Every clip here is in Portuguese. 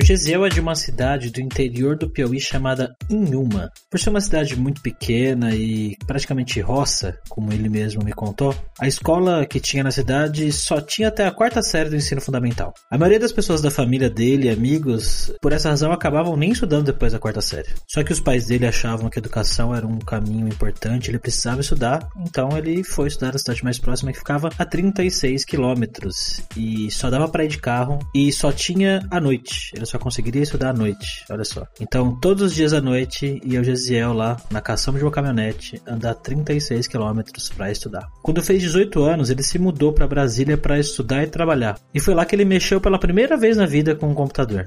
O Gesiel é de uma cidade do interior do Piauí chamada Inhuma. Por ser uma cidade muito pequena e praticamente roça, como ele mesmo me contou, a escola que tinha na cidade só tinha até a quarta série do ensino fundamental. A maioria das pessoas da família dele amigos, por essa razão, acabavam nem estudando depois da quarta série. Só que os pais dele achavam que a educação era um caminho importante, ele precisava estudar, então ele foi estudar na cidade mais próxima que ficava a 36 quilômetros e só dava para ir de carro e só tinha à noite só conseguiria estudar à noite, olha só. Então, todos os dias à noite, ia o Gesiel lá, na caçamba de uma caminhonete, andar 36 quilômetros para estudar. Quando fez 18 anos, ele se mudou para Brasília para estudar e trabalhar. E foi lá que ele mexeu pela primeira vez na vida com um computador.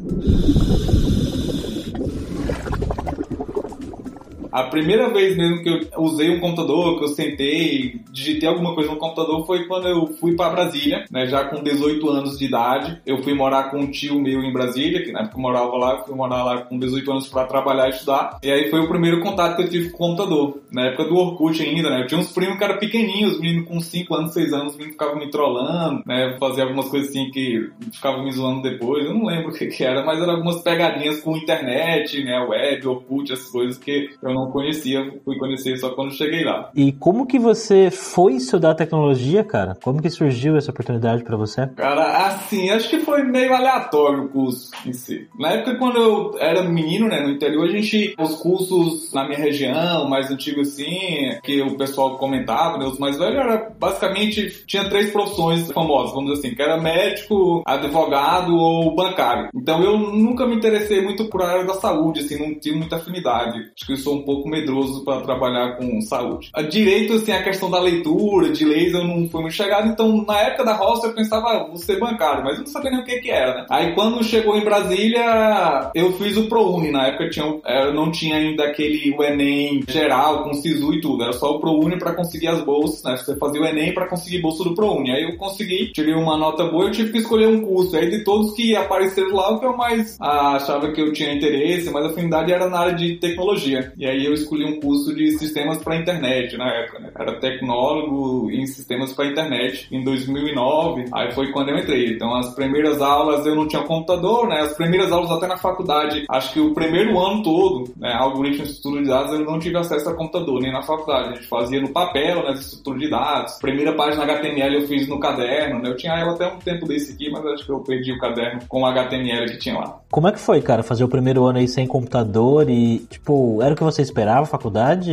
A primeira vez mesmo que eu usei um computador, que eu sentei, digitei alguma coisa no computador, foi quando eu fui para Brasília, né, já com 18 anos de idade. Eu fui morar com um tio meu em Brasília, que na época eu morava lá, eu fui morar lá com 18 anos para trabalhar e estudar. E aí foi o primeiro contato que eu tive com o computador. Na época do Orkut ainda, né? Eu tinha uns primos que eram pequenininhos, menino com 5 anos, 6 anos, menino ficava me trollando, né? Fazia algumas coisas assim que ficavam me zoando depois. Eu não lembro o que, que era, mas eram algumas pegadinhas com internet, né? Web, Orkut, essas coisas que eu não não conhecia, fui conhecer só quando cheguei lá. E como que você foi estudar tecnologia, cara? Como que surgiu essa oportunidade para você? Cara, assim, acho que foi meio aleatório o curso em si. Na época, quando eu era menino, né, no interior, a gente, os cursos na minha região, mais antigos assim, que o pessoal comentava, né, os mais velhos, era basicamente, tinha três profissões famosas, vamos dizer assim, que era médico, advogado ou bancário. Então eu nunca me interessei muito por área da saúde, assim, não tinha muita afinidade. Acho que eu sou um pouco pouco medroso para trabalhar com saúde. A direito, assim, a questão da leitura, de leis, eu não fui muito chegado, então na época da roça eu pensava, ah, vou ser bancário, mas eu não sabia nem o que que era, né? Aí quando chegou em Brasília, eu fiz o ProUni, na época tinha, eu não tinha ainda aquele o Enem geral, com SISU e tudo, era só o ProUni para conseguir as bolsas, né? Você fazia o Enem para conseguir bolsa do ProUni. Aí eu consegui, tirei uma nota boa, eu tive que escolher um curso. Aí de todos que apareceram lá, o que eu mais ah, achava que eu tinha interesse, mas a afinidade era na área de tecnologia. E aí eu escolhi um curso de sistemas para internet na época, né? Era tecnólogo em sistemas para internet em 2009. Aí foi quando eu entrei. Então as primeiras aulas eu não tinha computador, né? As primeiras aulas até na faculdade, acho que o primeiro ano todo, né, algoritmos de estrutura de dados, eu não tive acesso a computador nem na faculdade. A gente fazia no papel, né, estrutura de dados. Primeira página HTML eu fiz no caderno, né? Eu tinha ela até um tempo desse aqui, mas acho que eu perdi o caderno com o HTML que tinha lá. Como é que foi, cara, fazer o primeiro ano aí sem computador e, tipo, era o que você esperava, faculdade?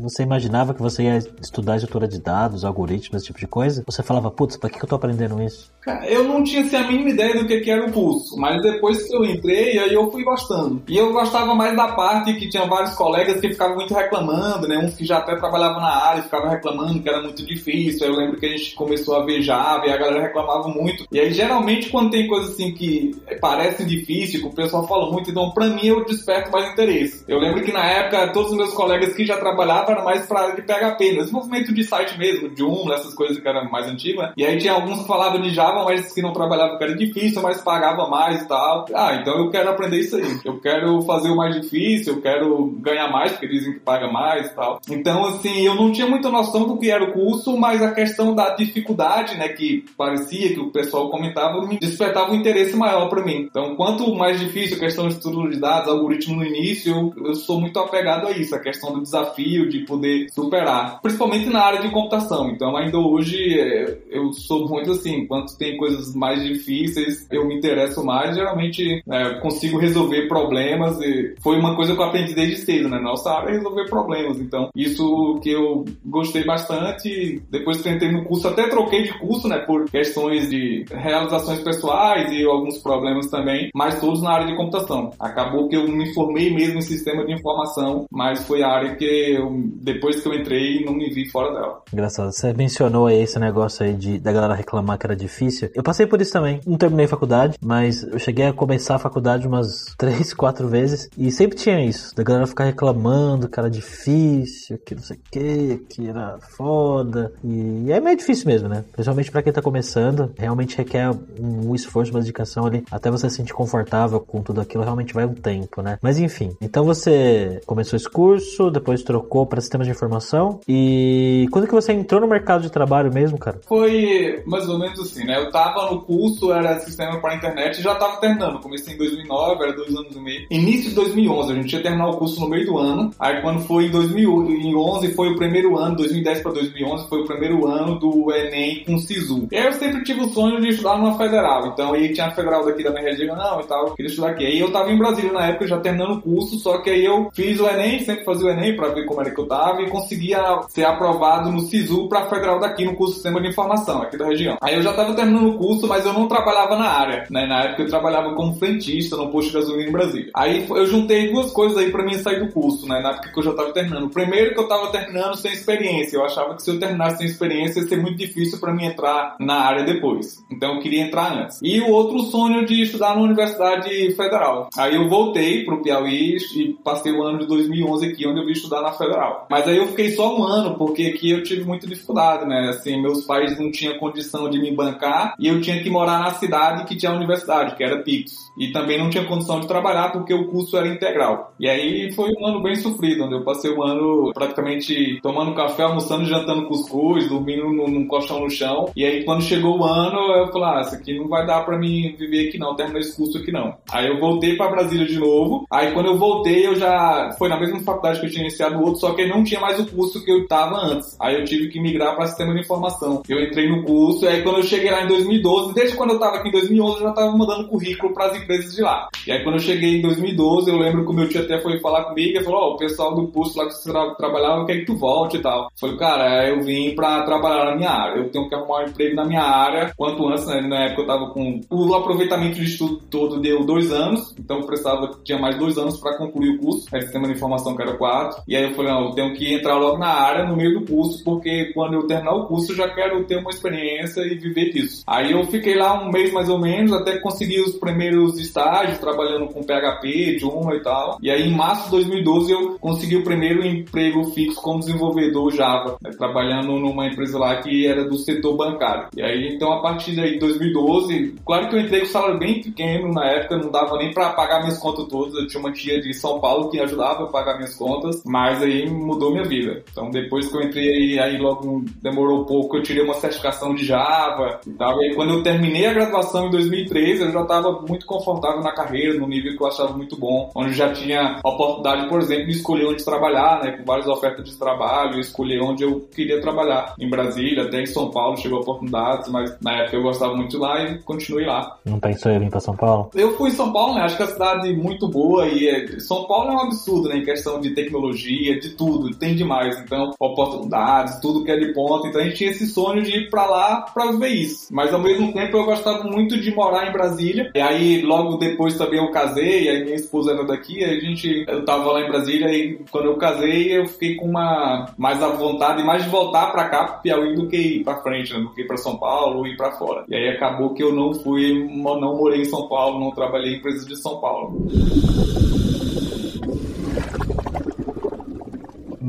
Você imaginava que você ia estudar estrutura de dados, algoritmos, esse tipo de coisa? Você falava, putz, pra que eu tô aprendendo isso? Cara, eu não tinha assim, a mínima ideia do que, era o curso, mas depois que eu entrei, aí eu fui gostando. E eu gostava mais da parte que tinha vários colegas que ficavam muito reclamando, né? Uns que já até trabalhavam na área ficavam reclamando que era muito difícil. Aí eu lembro que a gente começou a Java e a galera reclamava muito. E aí, geralmente, quando tem coisa assim que parece difícil, que o pessoal fala muito, então pra mim eu desperto mais interesse. Eu lembro que na época todos os meus colegas que já trabalhavam mais pra área de PHP, desenvolvimento de site mesmo, Joomla, essas coisas que eram mais antigas. E aí tinha alguns que falavam de Java, mas que não trabalhavam que era difícil, mas pagava mais e tal. Ah, então eu quero aprender isso aí. Eu quero fazer o mais difícil, eu quero ganhar mais, porque dizem que paga mais e tal. Então, assim, eu não tinha muita noção do que era o curso, mas a questão da dificuldade, né, que parecia que o pessoal comentava, me despertava um interesse maior para mim. Então, quanto mais difícil, a questão de estrutura de dados, algoritmo no início, eu, eu sou muito apegado a isso, a questão do desafio de poder superar, principalmente na área de computação. Então, ainda hoje, é, eu sou muito assim, quando tem coisas mais difíceis, eu me interesso mais, geralmente é, consigo resolver problemas. E foi uma coisa que eu aprendi desde cedo, né? Nossa área é resolver problemas. Então, isso que eu gostei bastante. Depois que entrei no curso, até troquei de curso, né? Por questões de realizações pessoais e alguns problemas também, mas todos na área de computação. Acabou que eu me formei mesmo em sistema de informação, mas foi a área que eu, depois que eu entrei, não me vi fora Federal. Engraçado, você mencionou aí esse negócio aí de, da galera reclamar que era difícil. Eu passei por isso também. Não terminei faculdade, mas eu cheguei a começar a faculdade umas três, quatro vezes e sempre tinha isso, da galera ficar reclamando que era difícil, que não sei o que, que era foda. E é meio difícil mesmo, né? Principalmente para quem tá começando, realmente requer um esforço, uma dedicação ali, até você se sentir confortável com tudo aquilo, realmente vai um tempo, né? Mas enfim, então você começou esse curso, depois trocou para sistemas de informação e quando que você entrou no mercado de trabalho mesmo, cara? Foi mais ou menos assim, né? Eu tava no curso, era sistema para internet e já tava terminando. Comecei em 2009, era dois anos e meio. Início de 2011, a gente ia terminar o curso no meio do ano. Aí quando foi em 2011, foi o primeiro ano, 2010 para 2011, foi o primeiro ano do Enem com SISU. E aí eu sempre tive o sonho de estudar numa federal. Então aí tinha a federal daqui da minha região, não, e tal, queria estudar aqui. Aí eu tava em Brasília na época, já terminando o curso, só que aí eu fiz o Enem, sempre fazia o Enem para ver como era que eu tava e conseguia ser aprovado no SISU para federal daqui no curso de Sistema de Informação, aqui da região. Aí eu já tava terminando o curso, mas eu não trabalhava na área, né? Na época eu trabalhava como frentista no posto de gasolina em Brasília. Aí eu juntei duas coisas aí para mim sair do curso, né? Na época que eu já tava terminando. Primeiro que eu tava terminando sem experiência. Eu achava que se eu terminasse sem experiência ia ser muito difícil para mim entrar na área depois. Então eu queria entrar antes. E o outro sonho de estudar na Universidade Federal. Aí eu voltei pro Piauí e passei o ano de 2011 aqui, onde eu vim estudar na Federal. Mas aí eu fiquei só um ano, porque aqui eu tive muita dificuldade, né? Assim, meus pais não tinham condição de me bancar e eu tinha que morar na cidade que tinha a universidade, que era Pix. E também não tinha condição de trabalhar porque o curso era integral. E aí foi um ano bem sofrido, onde eu passei o ano praticamente tomando café, almoçando, jantando cuscuz, dormindo num, num colchão no chão. E aí quando chegou o ano, eu falei, ah, isso aqui não vai dar pra mim viver aqui não, terminar esse curso aqui não. Aí eu voltei pra Brasília de novo. Aí quando eu voltei, eu já foi na mesma faculdade que eu tinha iniciado o outro, só que não tinha mais o curso que eu tava antes. Aí eu tive que migrar para sistema de informação. Eu entrei no curso, aí quando eu cheguei lá em 2012, desde quando eu tava aqui em 2011, eu já tava mandando currículo para as empresas de lá. E aí quando eu cheguei em 2012, eu lembro que o meu tio até foi falar comigo e falou: Ó, oh, o pessoal do curso lá que você tra trabalhava quer que tu volte e tal. Falei, cara, eu vim para trabalhar na minha área. Eu tenho que arrumar um emprego na minha área. Quanto antes, né? Na época eu tava com. O aproveitamento de estudo todo deu dois anos, então eu precisava, tinha mais dois anos para concluir o curso. Aí sistema de informação que era quatro. E aí eu falei, não, eu tenho que entrar logo na área no meio do curso, porque quando eu terminar o curso eu já quero ter uma experiência e viver disso. Aí eu fiquei lá um mês mais ou menos, até conseguir os primeiros estágios, trabalhando com PHP, Joomla e tal. E aí em março de 2012 eu consegui o primeiro emprego fixo como desenvolvedor Java, né, trabalhando numa empresa lá que era do setor bancário. E aí então a partir de 2012, claro que eu entrei com salário bem pequeno na época, não dava nem para pagar minhas contas todas. Eu tinha uma tia de São Paulo que ajudava pagar minhas contas, mas aí mudou minha vida. Então depois que eu entrei aí, logo demorou pouco, eu tirei uma certificação de Java e tal. E aí quando eu terminei a graduação em 2013, eu já estava muito confortável na carreira, no nível que eu achava muito bom, onde já tinha oportunidade, por exemplo, de escolher onde trabalhar, né, com várias ofertas de trabalho, escolher onde eu queria trabalhar. Em Brasília, até em São Paulo chegou oportunidades, mas na época eu gostava muito de lá e continuei lá. Não pensou em vir para São Paulo? Eu fui em São Paulo, né, acho que é a cidade muito boa e é... São Paulo é um absurdo, né, questão de tecnologia, de tudo, tem demais. Então, oportunidades, tudo que é de ponta. Então a gente tinha esse sonho de ir para lá para ver isso. Mas ao mesmo tempo eu gostava muito de morar em Brasília. E aí logo depois também eu casei, e aí minha esposa era daqui, a gente eu tava lá em Brasília e quando eu casei eu fiquei com uma mais a vontade mais de voltar para cá, pro Piauí do que ir para frente, né? do que ir para São Paulo ir para fora. E aí acabou que eu não fui, não morei em São Paulo, não trabalhei em empresas de São Paulo.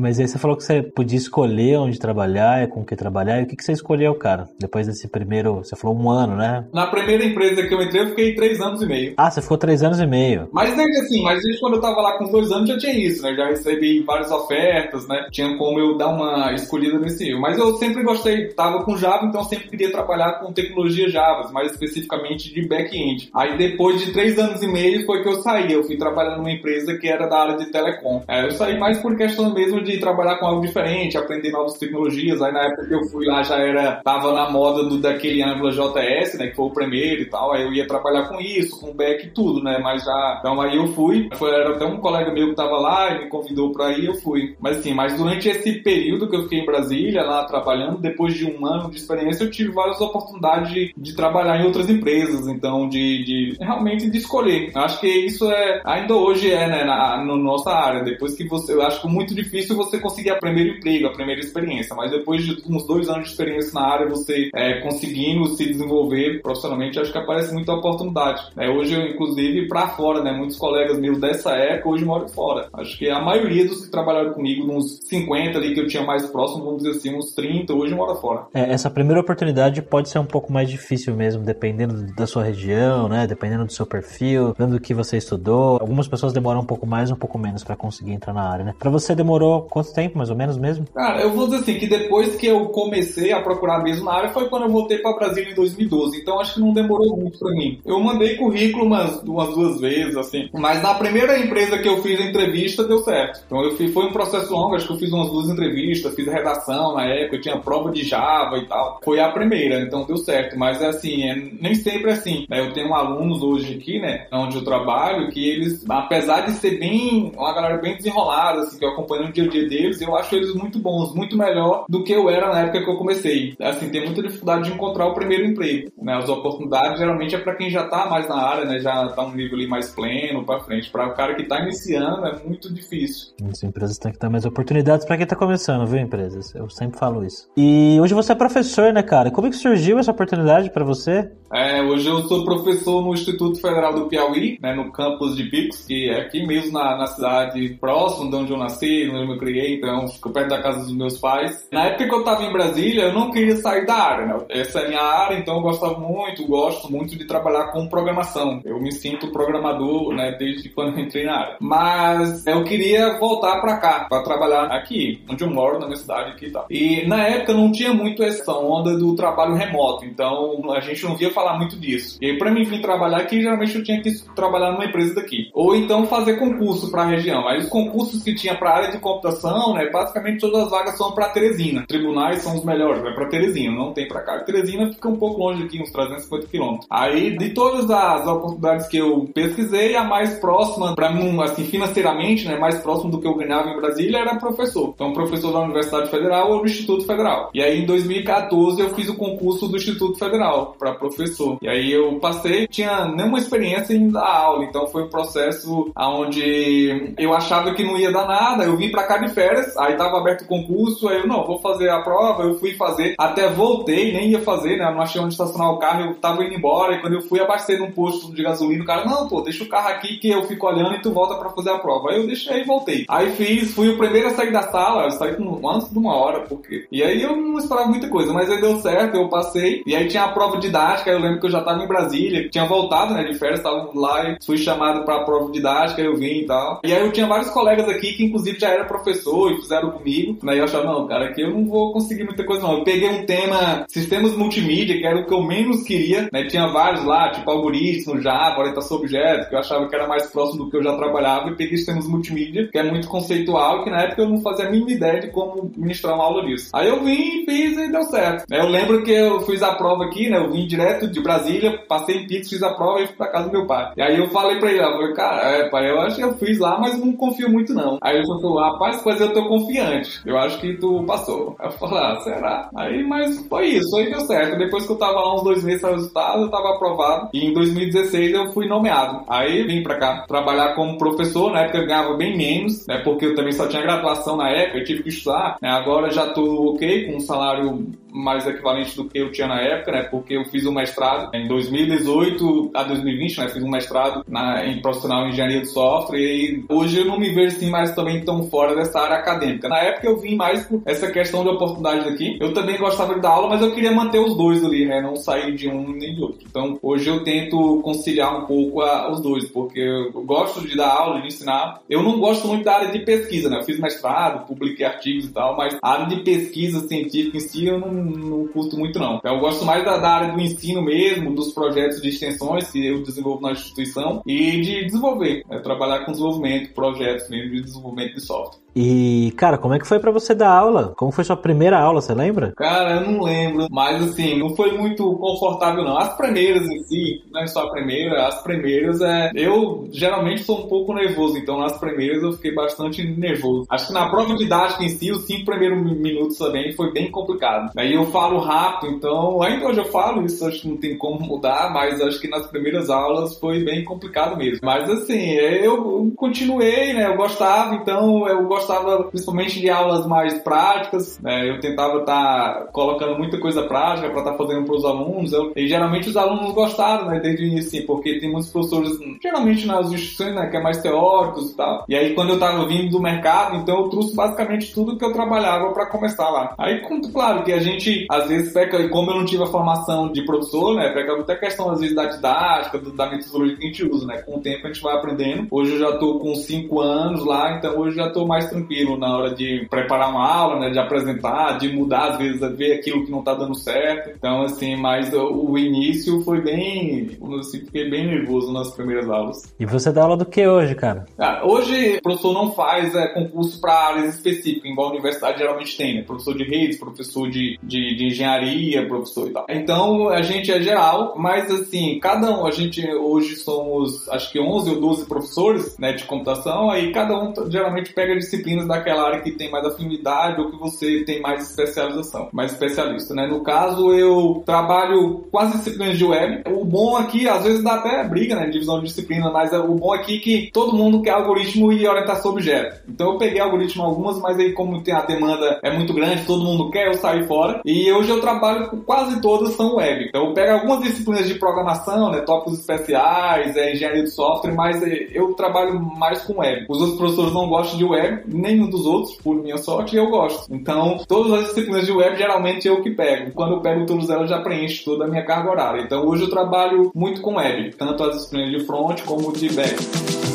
Mas aí você falou que você podia escolher onde trabalhar, com o que trabalhar. E o que, que você escolheu, cara? Depois desse primeiro, você falou um ano, né? Na primeira empresa que eu entrei, eu fiquei três anos e meio. Ah, você ficou três anos e meio. Mas desde assim, mas desde quando eu tava lá com dois anos já tinha isso, né? Já recebi várias ofertas, né? Tinha como eu dar uma escolhida nesse nível. Mas eu sempre gostei, tava com Java, então eu sempre queria trabalhar com tecnologia Java, mais especificamente de back-end. Aí depois de três anos e meio foi que eu saí. Eu fui trabalhar numa empresa que era da área de telecom. É, eu saí mais por questão mesmo de de trabalhar com algo diferente, aprender novas tecnologias. Aí na época que eu fui lá já era, tava na moda do daquele Angular JS, né, que foi o primeiro e tal. Aí eu ia trabalhar com isso, com back e tudo, né, mas já, então aí eu fui. Foi, era até um colega meu que tava lá e me convidou para ir, eu fui. Mas assim, mas durante esse período que eu fiquei em Brasília, lá trabalhando, depois de um ano de experiência, eu tive várias oportunidades de, de trabalhar em outras empresas, então de, de realmente de escolher. Eu acho que isso é, ainda hoje é, né, na, na nossa área. Depois que você, eu acho que muito difícil você conseguir a primeiro emprego, a primeira experiência, mas depois de uns dois anos de experiência na área, você é, conseguindo se desenvolver profissionalmente, acho que aparece muita oportunidade. É, hoje, eu, inclusive, para fora, né? Muitos colegas meus dessa época hoje moram fora. Acho que a maioria dos que trabalharam comigo, uns 50 ali que eu tinha mais próximo, vamos dizer assim, uns 30, hoje mora fora. É, essa primeira oportunidade pode ser um pouco mais difícil mesmo, dependendo da sua região, né? Dependendo do seu perfil, dependendo do que você estudou. Algumas pessoas demoram um pouco mais, um pouco menos para conseguir entrar na área, né? Para você demorou quanto tempo, mais ou menos mesmo? Cara, eu vou dizer assim que depois que eu comecei a procurar mesmo na área foi quando eu voltei para Brasília em 2012. Então acho que não demorou muito para mim. Eu mandei currículo umas, umas duas vezes, assim. Mas na primeira empresa que eu fiz a entrevista deu certo. Então eu fui, foi um processo longo, acho que eu fiz umas duas entrevistas, fiz redação na época, eu tinha prova de Java e tal. Foi a primeira, então deu certo. Mas assim, é, nem sempre é assim. Né? Eu tenho alunos hoje aqui, né, onde eu trabalho, que eles, apesar de ser bem, uma galera bem desenrolada, assim, que eu acompanho o dia a dia deles, eu acho eles muito bons, muito melhor do que eu era na época que eu comecei. Assim, tem muita dificuldade de encontrar o primeiro emprego. Né? As oportunidades geralmente é para quem já tá mais na área, né? Já tá um nível ali mais pleno para frente. Para o cara que tá iniciando é muito difícil. As empresas têm que dar mais oportunidades para quem tá começando, viu, empresas? Eu sempre falo isso. E hoje você é professor, né, cara? Como é que surgiu essa oportunidade para você? É, hoje eu sou professor no Instituto Federal do Piauí, né, no campus de Picos, que é aqui mesmo na, na cidade próxima de onde eu nasci, onde eu me criei, então fico perto da casa dos meus pais. Na época que eu estava em Brasília, eu não queria sair da área, né? Essa é a minha área, então eu gostava muito, gosto muito de trabalhar com programação. Eu me sinto programador, né, desde quando eu entrei na área. Mas eu queria voltar para cá, para trabalhar aqui, onde eu moro, na minha cidade aqui e tal. E na época não tinha muito essa onda do trabalho remoto, então a gente não via falar muito disso. E aí, pra mim vir trabalhar aqui, geralmente eu tinha que trabalhar numa empresa daqui. Ou então fazer concurso pra região. Aí os concursos que tinha pra área de computação, né, basicamente todas as vagas são pra Teresina. Tribunais são os melhores, vai pra Teresina, não tem pra cá. Teresina fica um pouco longe aqui, uns 350 quilômetros. Aí, de todas as oportunidades que eu pesquisei, a mais próxima, pra mim, assim, financeiramente, né, mais próximo do que eu ganhava em Brasília era professor. Então, professor da Universidade Federal ou do Instituto Federal. E aí, em 2014, eu fiz o concurso do Instituto Federal para professor. E aí eu passei, tinha nenhuma experiência em dar aula, então foi um processo onde eu achava que não ia dar nada, eu vim para cá de férias, aí tava aberto o concurso, aí eu não, vou fazer a prova, eu fui fazer, até voltei, nem ia fazer, né, não achei onde estacionar o carro, eu tava indo embora, e quando eu fui abastecer num posto de gasolina, o cara, não, pô, deixa o carro aqui que eu fico olhando e tu volta para fazer a prova. Aí eu deixei e voltei. Aí fiz, fui o primeiro a sair da sala, eu saí com antes de uma hora, porque... E aí eu não esperava muita coisa, mas aí deu certo, eu passei, e aí tinha a prova didática, eu lembro que eu já tava em Brasília, tinha voltado, né, de férias, tava lá e fui chamado pra prova didática, eu vim e tal. E aí eu tinha vários colegas aqui que inclusive já era professor e fizeram comigo, né, eu achava, não, cara, aqui eu não vou conseguir muita coisa não. Eu peguei um tema sistemas multimídia, que era o que eu menos queria, né, tinha vários lá, tipo algoritmo, Java, orientação a objetos, que eu achava que era mais próximo do que eu já trabalhava, e peguei sistemas multimídia, que é muito conceitual, que na época eu não fazia a mínima ideia de como ministrar uma aula disso. Aí eu vim, fiz e deu certo. Eu lembro que eu fiz a prova aqui, né, eu vim direto de Brasília, passei em Pix, fiz a prova e fui pra casa do meu pai. E aí eu falei pra ele, eu falei, cara, é, pai, eu acho que eu fiz lá, mas não confio muito não. Aí ele falou, rapaz, coisa eu tô confiante. Eu acho que tu passou. Aí eu falei, ah, será? Aí, mas foi isso, aí deu certo. Depois que eu tava lá uns dois meses o resultado, eu tava aprovado. E em 2016 eu fui nomeado. Aí vim pra cá trabalhar como professor, na época eu ganhava bem menos, né? Porque eu também só tinha graduação na época, eu tive que estudar. Né? Agora já tô ok, com um salário mais equivalente do que eu tinha na época, né? Porque eu fiz um mestrado em 2018 a 2020, né? Fiz um mestrado na, em profissional em engenharia de software e hoje eu não me vejo assim mais também tão fora dessa área acadêmica. Na época eu vim mais por essa questão de oportunidade aqui. Eu também gostava de dar aula, mas eu queria manter os dois ali, né? Não sair de um nem de outro. Então hoje eu tento conciliar um pouco a, os dois, porque eu gosto de dar aula, de ensinar. Eu não gosto muito da área de pesquisa, né? Eu fiz mestrado, publiquei artigos e tal, mas a área de pesquisa científica em si eu não não curto muito não. Eu gosto mais da, da, área do ensino mesmo, dos projetos de extensões que eu desenvolvo na instituição e de desenvolver, né? trabalhar com desenvolvimento, projetos mesmo de desenvolvimento de software. E, cara, como é que foi para você dar aula? Como foi sua primeira aula, você lembra? Cara, eu não lembro, mas assim, não foi muito confortável não. As primeiras em si, não é só a primeira, as primeiras é... Eu geralmente sou um pouco nervoso, então nas primeiras eu fiquei bastante nervoso. Acho que na prova didática em si, os cinco primeiros minutos também foi bem complicado. Aí eu falo rápido, então ainda hoje eu falo isso, acho que não tem como mudar, mas acho que nas primeiras aulas foi bem complicado mesmo. Mas assim, eu continuei, né, eu gostava, então eu gostava gostava principalmente de aulas mais práticas, né? Eu tentava estar tá colocando muita coisa prática para estar tá fazendo para os alunos. Eu, e geralmente os alunos gostaram, né? Desde o início, assim, porque tem muitos professores, geralmente nas instituições, né? Que é mais teóricos e tal. E aí quando eu estava vindo do mercado, então eu trouxe basicamente tudo que eu trabalhava para começar lá. Aí, claro que a gente às vezes peca, como eu não tive a formação de professor, né? Peca muita questão às vezes da didática, da metodologia que a gente usa, né? Com o tempo a gente vai aprendendo. Hoje eu já estou com 5 anos lá, então hoje já estou mais tranquilo na hora de preparar uma aula, né? De apresentar, de mudar às vezes, ver aquilo que não está dando certo. Então, assim, mas o, início foi bem. Assim, fiquei bem nervoso nas primeiras aulas. E você dá aula do que hoje, cara? Ah, hoje o professor não faz é, concurso para áreas específicas, igual a universidade geralmente tem, né? Professor de redes, professor de, de, de engenharia, professor e tal. Então a gente é geral, mas assim, cada um, a gente hoje somos acho que 11 ou 12 professores né, de computação, aí cada um geralmente pega disciplinas daquela área que tem mais afinidade ou que você tem mais especialização, mais especialista, né? No caso, eu trabalho quase disciplinas de web. O bom aqui, às vezes dá até briga, né? Divisão de disciplina, mas o bom aqui é que todo mundo quer algoritmo e orientação objeto. Então eu peguei algoritmo algumas, mas aí como tem a demanda é muito grande, todo mundo quer, eu saí fora. E hoje eu trabalho com quase todas são web. Então eu pego algumas disciplinas de programação, né? Tópicos especiais, é, engenharia de software, mas é, eu trabalho mais com web. Os outros professores não gostam de web, nenhum dos outros, por minha sorte, e eu gosto. Então, todas as disciplinas de web, geralmente eu que pego. Quando eu pego todas elas, já preencho toda a minha carga horária. Então, hoje eu trabalho muito com web, tanto as disciplinas de front como de back.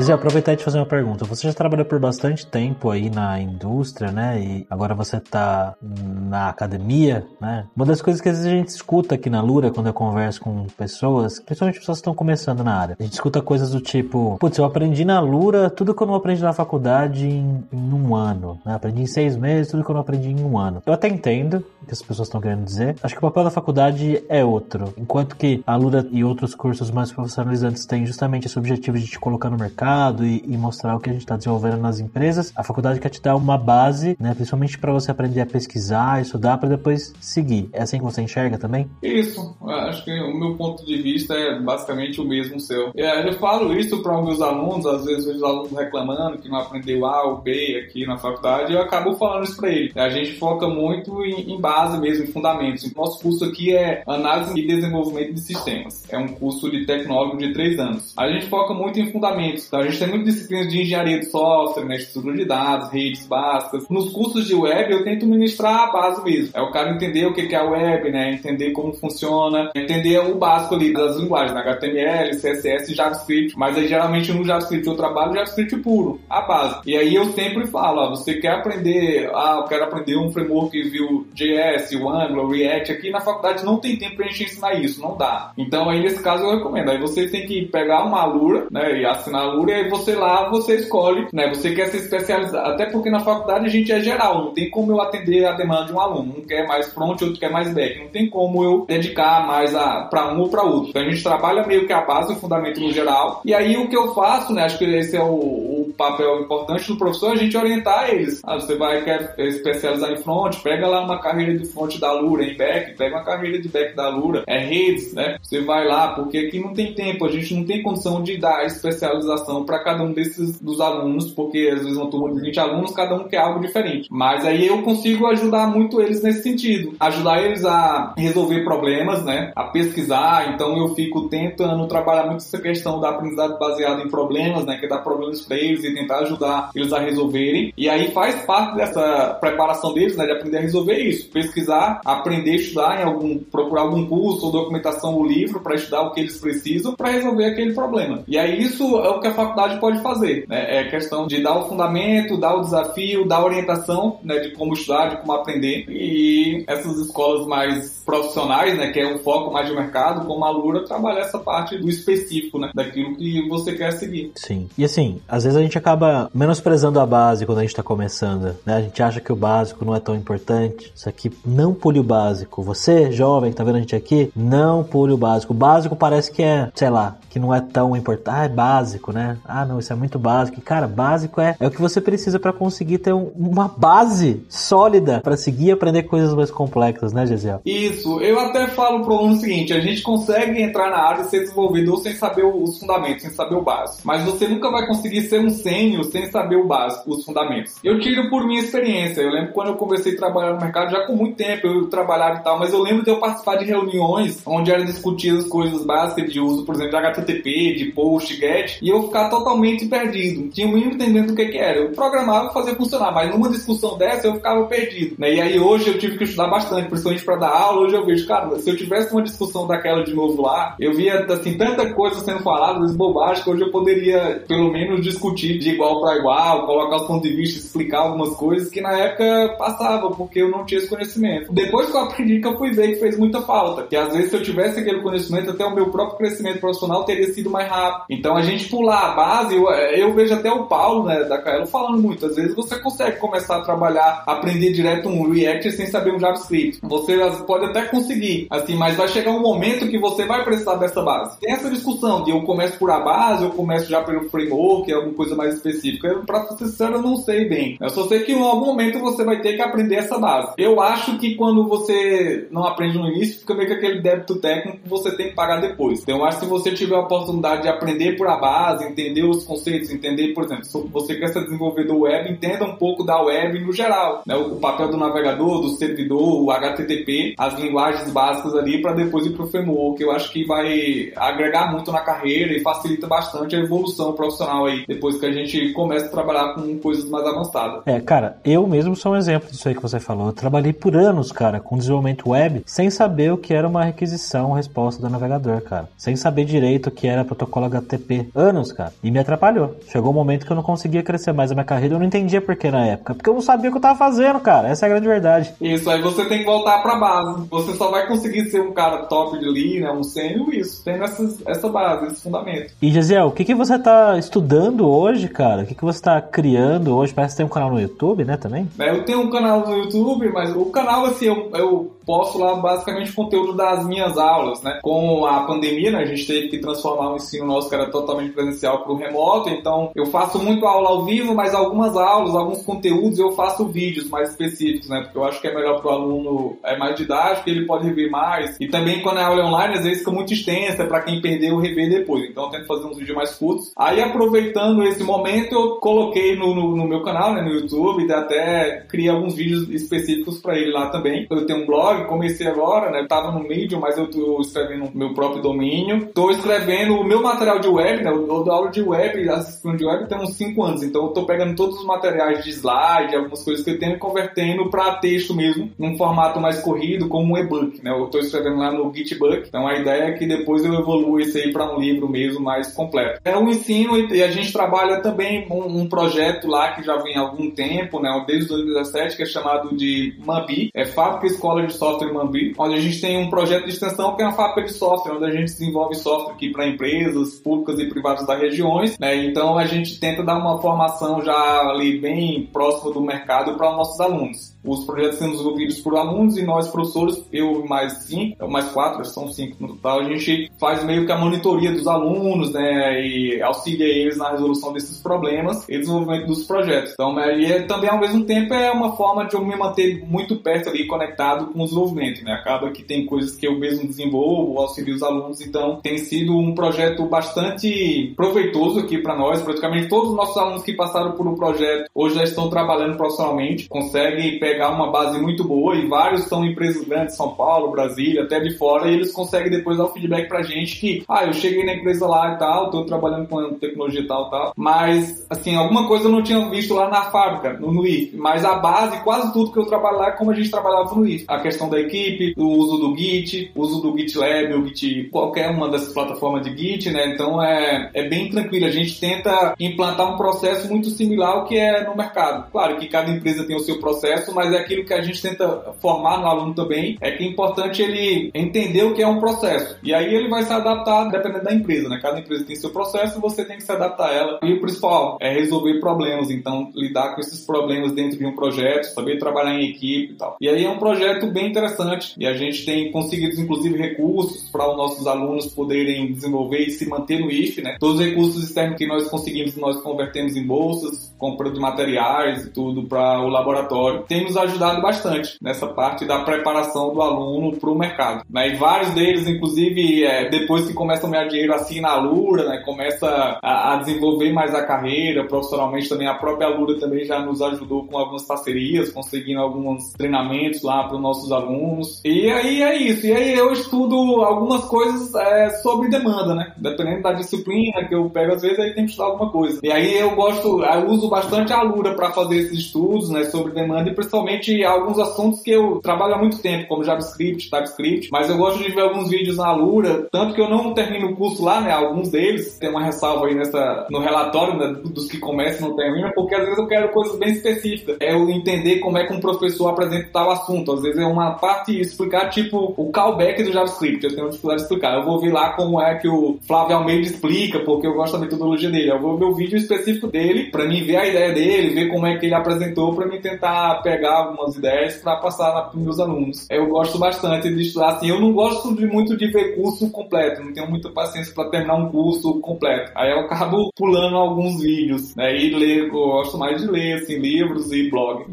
Zé, aproveitar e te fazer uma pergunta. Você já trabalhou por bastante tempo aí na indústria, né? E agora você tá na academia, né? Uma das coisas que às vezes a gente escuta aqui na Lura quando eu converso com pessoas, principalmente pessoas que estão começando na área, a gente escuta coisas do tipo, putz, eu aprendi na Lura tudo que eu não aprendi na faculdade em, em um ano, né? Aprendi em seis meses tudo que eu não aprendi em um ano. Eu até entendo o que as pessoas estão querendo dizer. Acho que o papel da faculdade é outro. Enquanto que a Lura e outros cursos mais profissionalizantes têm justamente esse objetivo de te colocar no mercado, mercado e, e mostrar o que a gente está desenvolvendo nas empresas, a faculdade quer te dar uma base, né, principalmente para você aprender a pesquisar, estudar para depois seguir. É assim que você enxerga também? Isso. Acho que o meu ponto de vista é basicamente o mesmo seu. É, eu falo isso para meus alunos, às vezes os alunos reclamando que não aprendeu A ou B aqui na faculdade, eu acabo falando isso para eles. A gente foca muito em, em base mesmo, em fundamentos. Nosso curso aqui é Análise e Desenvolvimento de Sistemas. É um curso de tecnólogo de três anos. A gente foca muito em fundamentos, então a gente tem muitas disciplinas de engenharia de software, né, estrutura de dados, redes básicas. Nos cursos de web eu tento ministrar a base mesmo. É o cara entender o que é a web, né, entender como funciona, entender o básico ali das linguagens, né, HTML, CSS, JavaScript. Mas aí geralmente no JavaScript eu trabalho JavaScript puro, a base. E aí eu sempre falo, ó, você quer aprender, ah, eu quero aprender um framework Vue.js, o Angular, React, aqui na faculdade não tem tempo pra gente ensinar isso, não dá. Então aí nesse caso eu recomendo. Aí você tem que pegar uma Alura, né, e assinar a Alura e aí você lá, você escolhe, né? Você quer se especializar, até porque na faculdade a gente é geral, não tem como eu atender a demanda de um aluno. Um quer mais front, outro quer mais back. Não tem como eu dedicar mais para um ou para outro. Então a gente trabalha meio que a base, o fundamento no geral. E aí o que eu faço, né? Acho que esse é o, o papel importante do professor, a gente orientar eles. Ah, você vai quer especializar em front, pega lá uma carreira de front da Lura, em back, pega uma carreira de back da Lura, é redes, né? Você vai lá, porque aqui não tem tempo, a gente não tem condição de dar especialização para cada um desses dos alunos, porque às vezes uma turma de 20 alunos, cada um quer algo diferente. Mas aí eu consigo ajudar muito eles nesse sentido, ajudar eles a resolver problemas, né? A pesquisar. Então eu fico tentando trabalhar muito essa questão da aprendizagem baseada em problemas, né? Que é dar problemas para eles e tentar ajudar eles a resolverem. E aí faz parte dessa preparação deles, né? De aprender a resolver isso, pesquisar, aprender estudar em algum, procurar algum curso ou documentação ou livro para estudar o que eles precisam para resolver aquele problema. E aí isso é o que a faculdade pode fazer. Né? É questão de dar o fundamento, dar o desafio, dar a orientação né, de como estudar, de como aprender. E essas escolas mais profissionais, né, que é um foco mais de mercado, como a Lura, trabalha essa parte do específico, né, daquilo que você quer seguir. Sim. E assim, às vezes a gente acaba menosprezando a base quando a gente está começando. Né? A gente acha que o básico não é tão importante. Isso aqui não pule o básico. Você, jovem, que tá vendo a gente aqui, não pule o básico. O básico parece que é, sei lá, que não é tão importante. Ah, é básico, né? Ah, não, isso é muito básico. Cara, básico é, é o que você precisa para conseguir ter um, uma base sólida para seguir e aprender coisas mais complexas, né, Gesiel? Isso, eu até falo pro aluno o seguinte, a gente consegue entrar na área e ser desenvolvedor sem saber os fundamentos, sem saber o básico. Mas você nunca vai conseguir ser um sênior sem saber o básico, os fundamentos. Eu tiro por minha experiência. Eu lembro quando eu comecei a trabalhar no mercado, já com muito tempo eu trabalhava e tal, mas eu lembro de eu participar de reuniões onde eram discutidas coisas básicas de uso, por exemplo, de HTTP, de post, get, e eu ficar totalmente perdido. Tinha o mínimo entendendo do que, que era. Eu programava fazia funcionar, mas numa discussão dessa eu ficava perdido. Né? E aí hoje eu tive que estudar bastante, principalmente para dar aula. Hoje eu vejo, cara, se eu tivesse uma discussão daquela de novo lá, eu via assim tanta coisa sendo falada, bobagem, que hoje eu poderia pelo menos discutir de igual para igual, colocar os pontos de vista, explicar algumas coisas que na época passava, porque eu não tinha esse conhecimento. Depois que eu aprendi que eu fui ver que fez muita falta, que às vezes se eu tivesse aquele conhecimento, até o meu próprio crescimento profissional teria sido mais rápido. Então a gente pular a base, eu, eu vejo até o Paulo, né, da Kaelo falando muito, às vezes você consegue começar a trabalhar, aprender direto um React sem saber um JavaScript. Você pode até conseguir, assim, mas vai chegar um momento que você vai precisar dessa base. Tem essa discussão de eu começo por a base, eu começo já pelo framework, alguma coisa mais específica. Eu, pra ser sincero, eu não sei bem. Eu só sei que em algum momento você vai ter que aprender essa base. Eu acho que quando você não aprende no início, fica meio que aquele débito técnico que você tem que pagar depois. Então eu acho que se você tiver a oportunidade de aprender por a base, entender os conceitos, entender, por exemplo, se você quer ser desenvolvedor web, entenda um pouco da web no geral. Né? O papel do navegador, do servidor, o HTTP, as linguagens básicas ali para depois ir pro framework. Eu acho que vai agregar muito na carreira e facilita bastante a evolução profissional aí, depois que a gente começa a trabalhar com coisas mais avançadas. É, cara, eu mesmo sou um exemplo disso aí que você falou. Eu trabalhei por anos, cara, com desenvolvimento web, sem saber o que era uma requisição resposta do navegador, cara. Sem saber direito o que era protocolo HTTP. Anos, cara. E me atrapalhou. Chegou um momento que eu não conseguia crescer mais a minha carreira, eu não entendia por que na época. Porque eu não sabia o que eu tava fazendo, cara. Essa é a grande verdade. Isso, aí você tem que voltar pra base. Você só vai conseguir ser um cara top de ali, né? Um sênior, isso. Tendo essas, essa base, esse fundamento. E, Gesiel, o que, que você tá estudando hoje, cara? O que, que você tá criando hoje? Parece que tem um canal no YouTube, né, também? É, eu tenho um canal no YouTube, mas o canal, assim, eu, eu posto lá basicamente conteúdo das minhas aulas, né? Com a pandemia, né, a gente teve que transformar o ensino nosso que era totalmente presencial para o remoto, então eu faço muito aula ao vivo, mas algumas aulas, alguns conteúdos eu faço vídeos mais específicos, né? Porque eu acho que é melhor para o aluno, é mais didático, ele pode rever mais. E também quando a aula é online, às vezes fica muito extensa para quem perdeu rever depois. Então eu tento fazer uns vídeos mais curtos. Aí aproveitando esse momento, eu coloquei no, no, no meu canal, né, no YouTube, até criei alguns vídeos específicos para ele lá também. Eu tenho um blog, comecei agora, né? Tava no Medium, mas eu tô escrevendo meu próprio domínio. Tô escrevendo o meu material de web, né? Eu dou aula de web, assistindo de web tem uns 5 anos. Então eu tô pegando todos os materiais de slide, algumas coisas que eu tenho e convertendo para texto mesmo, num formato mais corrido, como um e-book, né? Eu tô escrevendo lá no Gitbook. Então a ideia é que depois eu evolua isso aí para um livro mesmo mais completo. É um ensino e a gente trabalha também um, um projeto lá que já vem há algum tempo, né? Desde 2017, que é chamado de Mambi, é Fábrica Escola de Software Mambi, onde a gente tem um projeto de extensão que é uma fábrica de software, onde a gente desenvolve software aqui para empresas públicas e privadas das regiões, né? Então a gente tenta dar uma formação já ali bem próxima do mercado para os nossos alunos. Os projetos sendo desenvolvidos por alunos e nós, professores, eu mais cinco, mais quatro, são cinco no total, a gente faz meio que a monitoria dos alunos, né, e auxilia eles na resolução desses problemas e desenvolvimento dos projetos. Então, e é, também ao mesmo tempo é uma forma de eu me manter muito perto ali, conectado com o desenvolvimento, né, acaba que tem coisas que eu mesmo desenvolvo, auxilio os alunos, então tem sido um projeto bastante proveitoso aqui para nós, praticamente todos os nossos alunos que passaram por um projeto hoje já estão trabalhando profissionalmente, conseguem pegar uma base muito boa e vários são empresas grandes, São Paulo, Brasília, até de fora, e eles conseguem depois dar o feedback pra gente que, ah, eu cheguei na empresa lá e tal, tô trabalhando com tecnologia e tal, tal, mas, assim, alguma coisa eu não tinha visto lá na fábrica, no, no IF, mas a base, quase tudo que eu trabalho lá é como a gente trabalhava no IF. A questão da equipe, o uso do Git, uso do GitLab, o Git, qualquer uma dessas plataformas de Git, né, então é, é bem tranquilo, a gente tenta implantar um processo muito similar ao que é no mercado. Claro que cada empresa tem o seu processo, mas mas é aquilo que a gente tenta formar no aluno também, é que é importante ele entender o que é um processo. E aí ele vai se adaptar dependendo da empresa, né? Cada empresa tem seu processo, você tem que se adaptar a ela. E o principal é resolver problemas, então lidar com esses problemas dentro de um projeto, saber trabalhar em equipe e tal. E aí é um projeto bem interessante e a gente tem conseguido inclusive recursos para os nossos alunos poderem desenvolver e se manter no IF, né? Todos os recursos externos que nós conseguimos, nós convertemos em bolsas, comprando materiais e tudo para o laboratório. Tem nos ajudado bastante nessa parte da preparação do aluno para o mercado. Né? E vários deles, inclusive, é, depois que começam a ganhar dinheiro assim na Lura, né? começa a, a, desenvolver mais a carreira profissionalmente também. A própria Lura também já nos ajudou com algumas parcerias, conseguindo alguns treinamentos lá para os nossos alunos. E aí é isso. E aí eu estudo algumas coisas é, sobre demanda, né? Dependendo da disciplina que eu pego, às vezes aí tem que estudar alguma coisa. E aí eu gosto, eu uso bastante a Lura para fazer esses estudos, né, sobre demanda e principalmente alguns assuntos que eu trabalho há muito tempo, como JavaScript, TypeScript, mas eu gosto de ver alguns vídeos na Lura, tanto que eu não termino o curso lá, né, alguns deles, tem uma ressalva aí nessa, no relatório né, dos que começam e não terminam, porque às vezes eu quero coisas bem específicas. É eu entender como é que um professor apresenta tal assunto, às vezes é uma parte explicar, tipo, o callback do JavaScript, eu tenho dificuldade de explicar. Eu vou ver lá como é que o Flávio Almeida explica, porque eu gosto da metodologia dele. Eu vou ver o vídeo específico dele, para mim ver a ideia dele, ver como é que ele apresentou, para mim tentar pegar algumas ideias para passar para meus alunos. Eu gosto bastante de estudar assim. Eu não gosto de muito de ver curso completo, não tenho muita paciência para terminar um curso completo. Aí eu acabo pulando alguns vídeos, né? E ler, gosto mais de ler assim, livros e blog.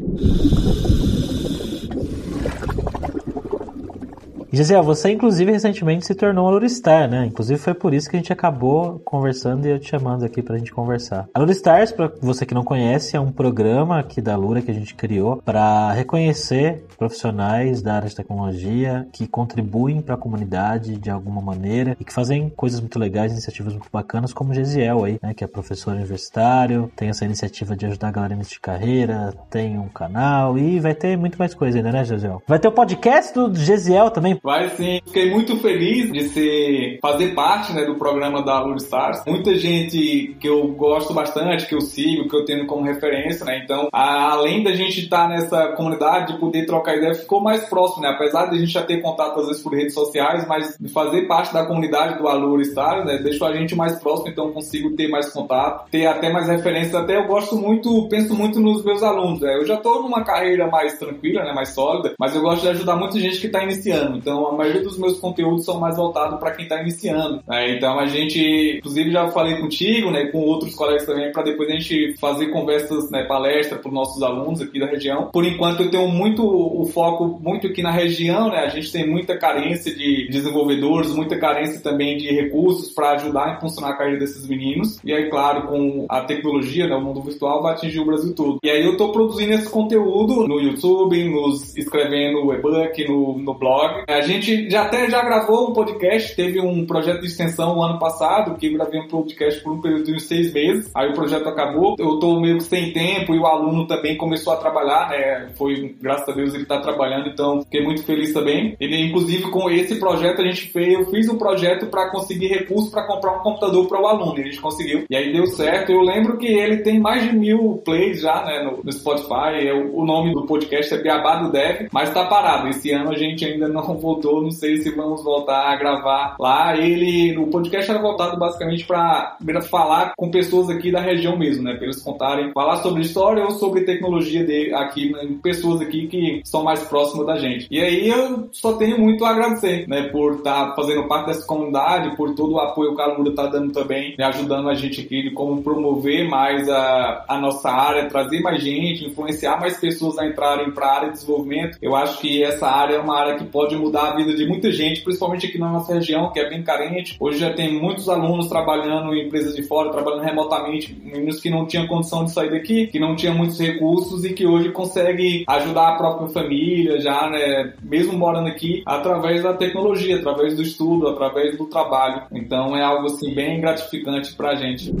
Gisele, você inclusive recentemente se tornou a Luristar, né? Inclusive foi por isso que a gente acabou conversando e eu te chamando aqui pra gente conversar. A Luristars, pra você que não conhece, é um programa aqui da Lura que a gente criou para reconhecer profissionais da área de tecnologia que contribuem para a comunidade de alguma maneira e que fazem coisas muito legais, iniciativas muito bacanas, como Gesiel aí, né? Que é professor universitário, tem essa iniciativa de ajudar a galera nesse de carreira, tem um canal e vai ter muito mais coisa ainda, né, Gesiel? Vai ter o podcast do Gesiel também, Vai sim. Fiquei muito feliz de ser, fazer parte né, do programa da Lure Stars. Muita gente que eu gosto bastante, que eu sigo, que eu tenho como referência, né? Então, a, além da gente estar tá nessa comunidade, de poder trocar ideia, ficou mais próximo, né? Apesar de a gente já ter contato às vezes por redes sociais, mas fazer parte da comunidade do Alure Stars, né? Deixou a gente mais próximo, então consigo ter mais contato, ter até mais referências. Até eu gosto muito, penso muito nos meus alunos, né? Eu já estou numa carreira mais tranquila, né? Mais sólida, mas eu gosto de ajudar muita gente que está iniciando. Então, então, a maioria dos meus conteúdos são mais voltados para quem está iniciando. Né? Então, a gente, inclusive, já falei contigo, né, com outros colegas também, para depois a gente fazer conversas, né, palestra para os nossos alunos aqui da região. Por enquanto, eu tenho muito o foco muito aqui na região, né? A gente tem muita carência de desenvolvedores, muita carência também de recursos para ajudar a impulsionar a carreira desses meninos. E aí, claro, com a tecnologia, né, o mundo virtual vai atingir o Brasil todo. E aí eu estou produzindo esse conteúdo no YouTube, nos escrevendo no e-book, no, no blog. A gente já até já gravou um podcast, teve um projeto de extensão ano passado, que eu gravei um podcast por um período de uns seis meses, aí o projeto acabou, eu tô meio sem tempo e o aluno também começou a trabalhar, né, foi, graças a Deus ele tá trabalhando, então fiquei muito feliz também. Ele, inclusive, com esse projeto a gente fez, eu fiz um projeto para conseguir recursos para comprar um computador para o aluno, e a gente conseguiu, e aí deu certo, eu lembro que ele tem mais de mil plays já, né, no, no Spotify, é, o, o nome do podcast é Beabá do Dev, mas tá parado, esse ano a gente ainda não voltou, não sei se vamos voltar a gravar lá. Ele, o podcast era voltado basicamente para falar com pessoas aqui da região mesmo, né? Para eles contarem, falar sobre história ou sobre tecnologia de, aqui, né? pessoas aqui que são mais próximas da gente. E aí eu só tenho muito a agradecer, né? Por estar tá fazendo parte dessa comunidade, por todo o apoio que a Lura está dando também, né? ajudando a gente aqui de como promover mais a, a nossa área, trazer mais gente, influenciar mais pessoas a entrarem para a área de desenvolvimento. Eu acho que essa área é uma área que pode mudar a vida de muita gente, principalmente aqui na nossa região, que é bem carente. Hoje já tem muitos alunos trabalhando em empresas de fora, trabalhando remotamente, meninos que não tinham condição de sair daqui, que não tinham muitos recursos e que hoje conseguem ajudar a própria família já, né, mesmo morando aqui, através da tecnologia, através do estudo, através do trabalho. Então é algo assim bem gratificante pra gente.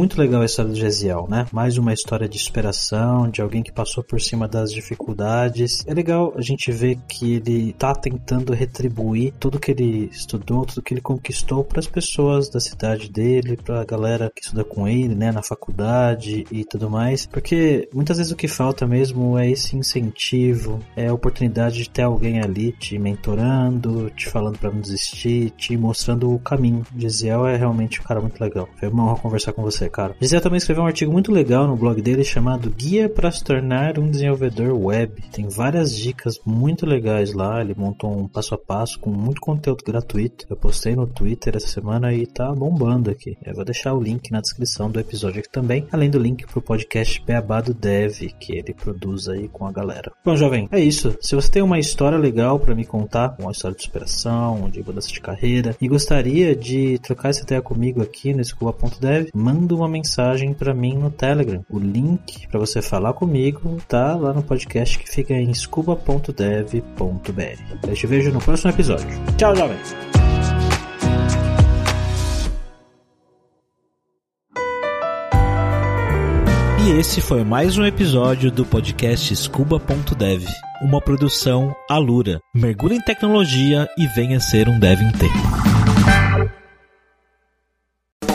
Muito legal a história do Gesiel, né? Mais uma história de superação, de alguém que passou por cima das dificuldades. É legal a gente ver que ele tá tentando retribuir tudo que ele estudou, tudo que ele conquistou para as pessoas da cidade dele, para a galera que estuda com ele, né, na faculdade e tudo mais, porque muitas vezes o que falta mesmo é esse incentivo, é a oportunidade de ter alguém ali te mentorando, te falando para não desistir, te mostrando o caminho. Gesiel é realmente um cara muito legal. Foi uma honra conversar com você, cara. Também escreveu um artigo muito legal no blog dele chamado Guia para se tornar um desenvolvedor web. Tem várias dicas muito legais lá. Ele montou um passo a passo com muito conteúdo gratuito. Eu postei no Twitter essa semana e tá bombando aqui. Eu vou deixar o link na descrição do episódio aqui também, além do link pro podcast Beabá do Dev que ele produz aí com a galera. Bom, jovem, é isso. Se você tem uma história legal para me contar, uma história de superação, de mudança de carreira e gostaria de trocar essa ideia comigo aqui no Escola.dev, manda uma mensagem para mim no Telegram. O link para você falar comigo tá lá no podcast que fica em scuba.dev.br. Eu te vejo no próximo episódio. Tchau, jovens! E esse foi mais um episódio do podcast Scuba.dev, uma produção Alura. Mergulhe em tecnologia e venha ser um dev tempo.